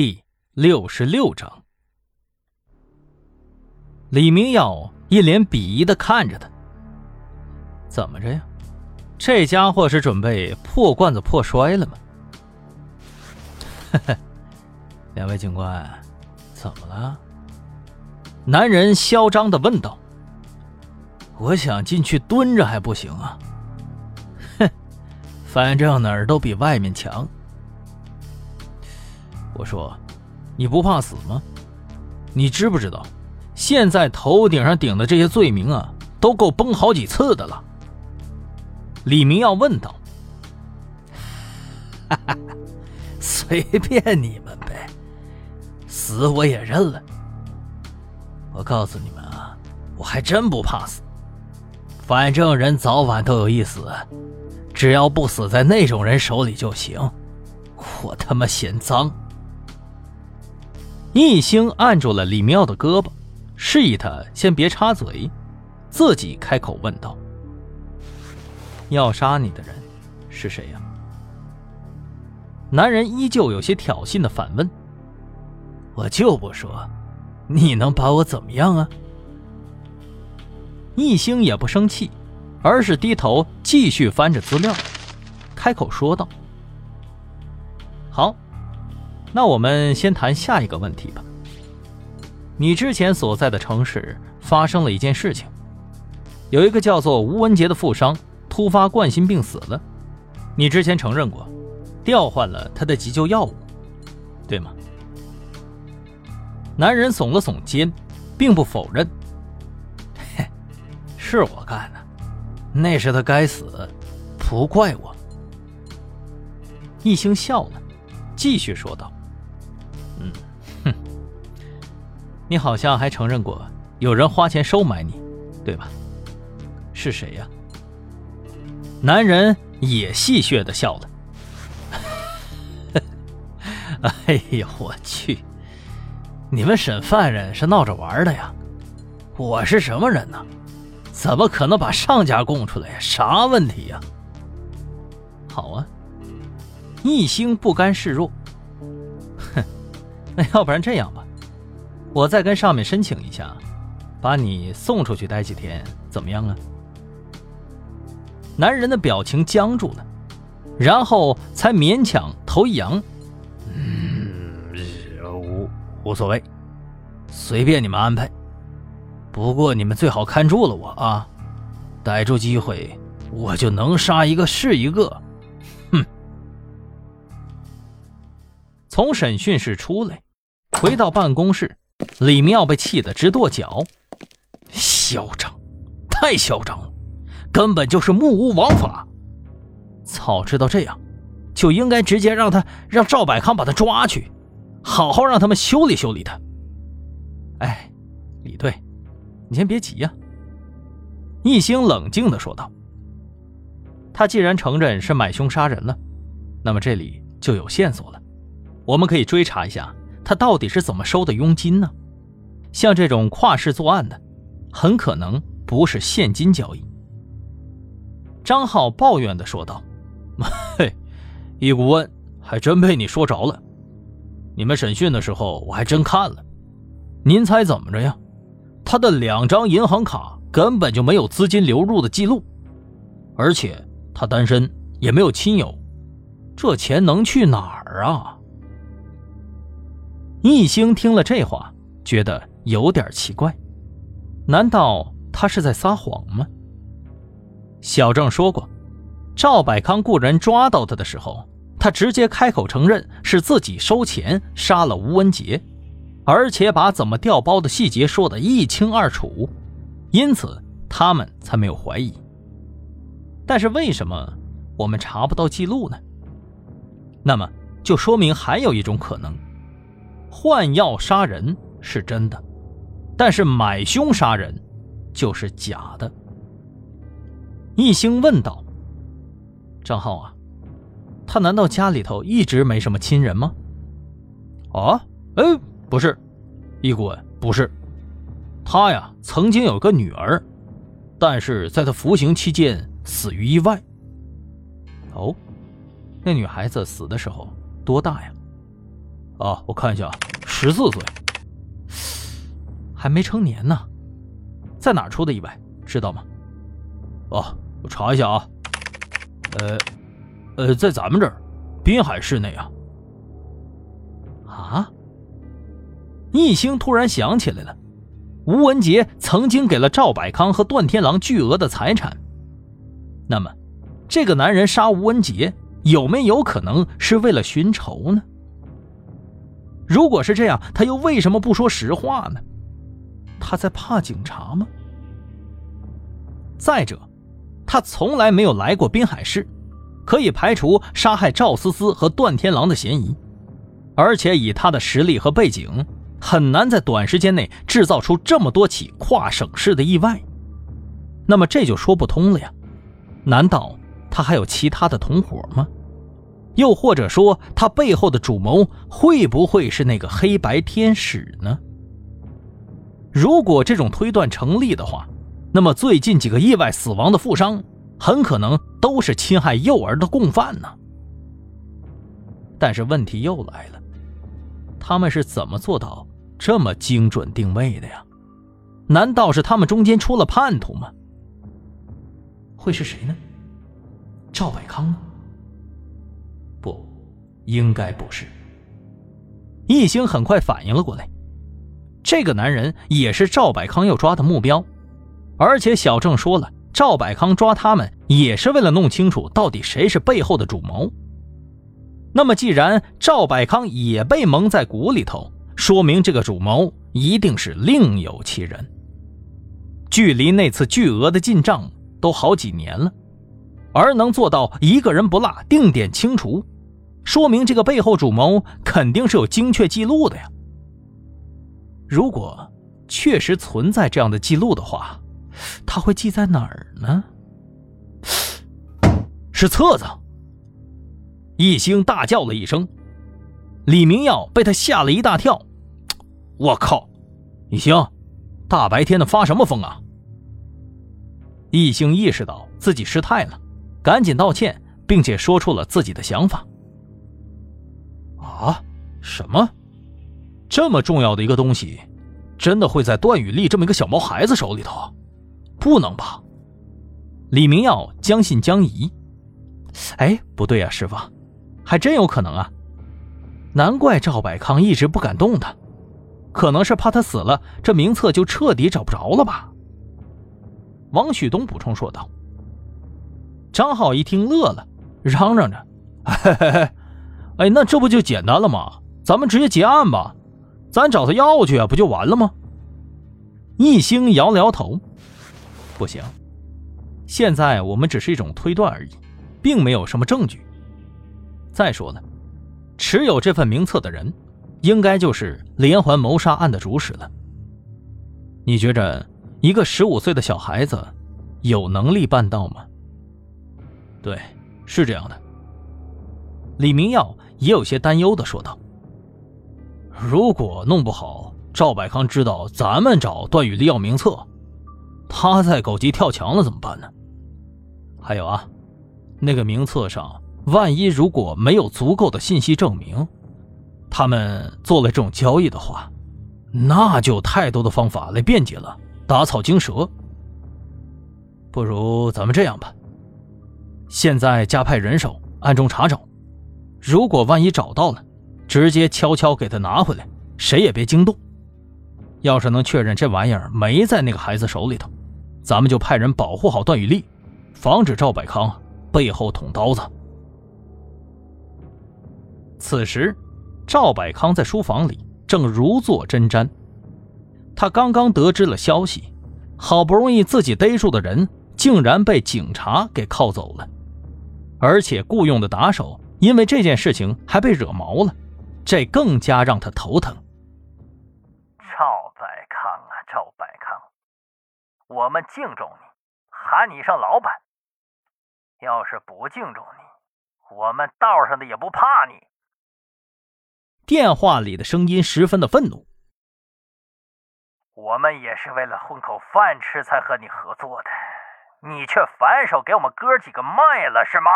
第六十六章，李明耀一脸鄙夷的看着他。怎么着呀？这家伙是准备破罐子破摔了吗？两位警官，怎么了？男人嚣张的问道。我想进去蹲着还不行啊？哼，反正哪儿都比外面强。我说，你不怕死吗？你知不知道，现在头顶上顶的这些罪名啊，都够崩好几次的了。李明耀问道：“哈哈，随便你们呗，死我也认了。我告诉你们啊，我还真不怕死，反正人早晚都有一死，只要不死在那种人手里就行。我他妈嫌脏。”一星按住了李妙的胳膊，示意他先别插嘴，自己开口问道：“要杀你的人是谁呀？”男人依旧有些挑衅的反问：“我就不说，你能把我怎么样啊？”一星也不生气，而是低头继续翻着资料，开口说道：“好。”那我们先谈下一个问题吧。你之前所在的城市发生了一件事情，有一个叫做吴文杰的富商突发冠心病死了。你之前承认过，调换了他的急救药物，对吗？男人耸了耸肩，并不否认。嘿，是我干的，那是他该死，不怪我。一星笑了，继续说道。你好像还承认过有人花钱收买你，对吧？是谁呀？男人也戏谑的笑了。哎呦我去！你们审犯人是闹着玩的呀？我是什么人呢？怎么可能把上家供出来呀？啥问题呀？好啊，一星不甘示弱。哼那要不然这样吧，我再跟上面申请一下，把你送出去待几天，怎么样啊？男人的表情僵住了，然后才勉强头一扬：“嗯，无无所谓，随便你们安排。不过你们最好看住了我啊，逮住机会我就能杀一个是一个。”哼！从审讯室出来。回到办公室，李明耀被气得直跺脚，嚣张，太嚣张了，根本就是目无王法。早知道这样，就应该直接让他让赵百康把他抓去，好好让他们修理修理他。哎，李队，你先别急呀。一星冷静的说道：“他既然承认是买凶杀人了，那么这里就有线索了，我们可以追查一下。”他到底是怎么收的佣金呢？像这种跨市作案的，很可能不是现金交易。张浩抱怨的说道：“ 嘿，易顾问，还真被你说着了。你们审讯的时候，我还真看了。您猜怎么着呀？他的两张银行卡根本就没有资金流入的记录，而且他单身，也没有亲友，这钱能去哪儿啊？”易星听了这话，觉得有点奇怪，难道他是在撒谎吗？小郑说过，赵百康雇人抓到他的时候，他直接开口承认是自己收钱杀了吴文杰，而且把怎么调包的细节说得一清二楚，因此他们才没有怀疑。但是为什么我们查不到记录呢？那么就说明还有一种可能。换药杀人是真的，但是买凶杀人就是假的。一星问道：“张浩啊，他难道家里头一直没什么亲人吗？”啊，哎，不是，一滚，不是，他呀曾经有个女儿，但是在他服刑期间死于意外。哦，那女孩子死的时候多大呀？啊，我看一下，十四岁，还没成年呢。在哪儿出的意外？知道吗？哦，我查一下啊。呃，呃，在咱们这儿，滨海市内啊。啊！易兴突然想起来了，吴文杰曾经给了赵百康和段天狼巨额的财产。那么，这个男人杀吴文杰，有没有可能是为了寻仇呢？如果是这样，他又为什么不说实话呢？他在怕警察吗？再者，他从来没有来过滨海市，可以排除杀害赵思思和段天狼的嫌疑。而且以他的实力和背景，很难在短时间内制造出这么多起跨省市的意外。那么这就说不通了呀？难道他还有其他的同伙吗？又或者说，他背后的主谋会不会是那个黑白天使呢？如果这种推断成立的话，那么最近几个意外死亡的富商，很可能都是侵害幼儿的共犯呢。但是问题又来了，他们是怎么做到这么精准定位的呀？难道是他们中间出了叛徒吗？会是谁呢？赵百康吗？不，应该不是。易兴很快反应了过来，这个男人也是赵百康要抓的目标，而且小郑说了，赵百康抓他们也是为了弄清楚到底谁是背后的主谋。那么，既然赵百康也被蒙在鼓里头，说明这个主谋一定是另有其人。距离那次巨额的进账都好几年了。而能做到一个人不落、定点清除，说明这个背后主谋肯定是有精确记录的呀。如果确实存在这样的记录的话，他会记在哪儿呢？是册子！一星大叫了一声，李明耀被他吓了一大跳。我靠！一星，大白天的发什么疯啊？一星意识到自己失态了。赶紧道歉，并且说出了自己的想法。啊，什么？这么重要的一个东西，真的会在段雨丽这么一个小毛孩子手里头？不能吧？李明耀将信将疑。哎，不对啊，师傅，还真有可能啊！难怪赵百康一直不敢动他，可能是怕他死了，这名册就彻底找不着了吧？王旭东补充说道。张浩一听乐了，嚷嚷着：“嘿嘿嘿，哎，那这不就简单了吗？咱们直接结案吧，咱找他要去啊，不就完了吗？”易星摇了摇头：“不行，现在我们只是一种推断而已，并没有什么证据。再说了，持有这份名册的人，应该就是连环谋杀案的主使了。你觉着一个十五岁的小孩子有能力办到吗？”对，是这样的。李明耀也有些担忧的说道：“如果弄不好，赵百康知道咱们找段雨丽要名册，他在狗急跳墙了怎么办呢？还有啊，那个名册上，万一如果没有足够的信息证明，他们做了这种交易的话，那就太多的方法来辩解了，打草惊蛇。不如咱们这样吧。”现在加派人手暗中查找，如果万一找到了，直接悄悄给他拿回来，谁也别惊动。要是能确认这玩意儿没在那个孩子手里头，咱们就派人保护好段雨丽，防止赵百康背后捅刀子。此时，赵百康在书房里正如坐针毡，他刚刚得知了消息，好不容易自己逮住的人竟然被警察给铐走了。而且雇佣的打手因为这件事情还被惹毛了，这更加让他头疼。赵百康啊，赵百康，我们敬重你，喊你一声老板。要是不敬重你，我们道上的也不怕你。电话里的声音十分的愤怒。我们也是为了混口饭吃才和你合作的。你却反手给我们哥几个卖了，是吗？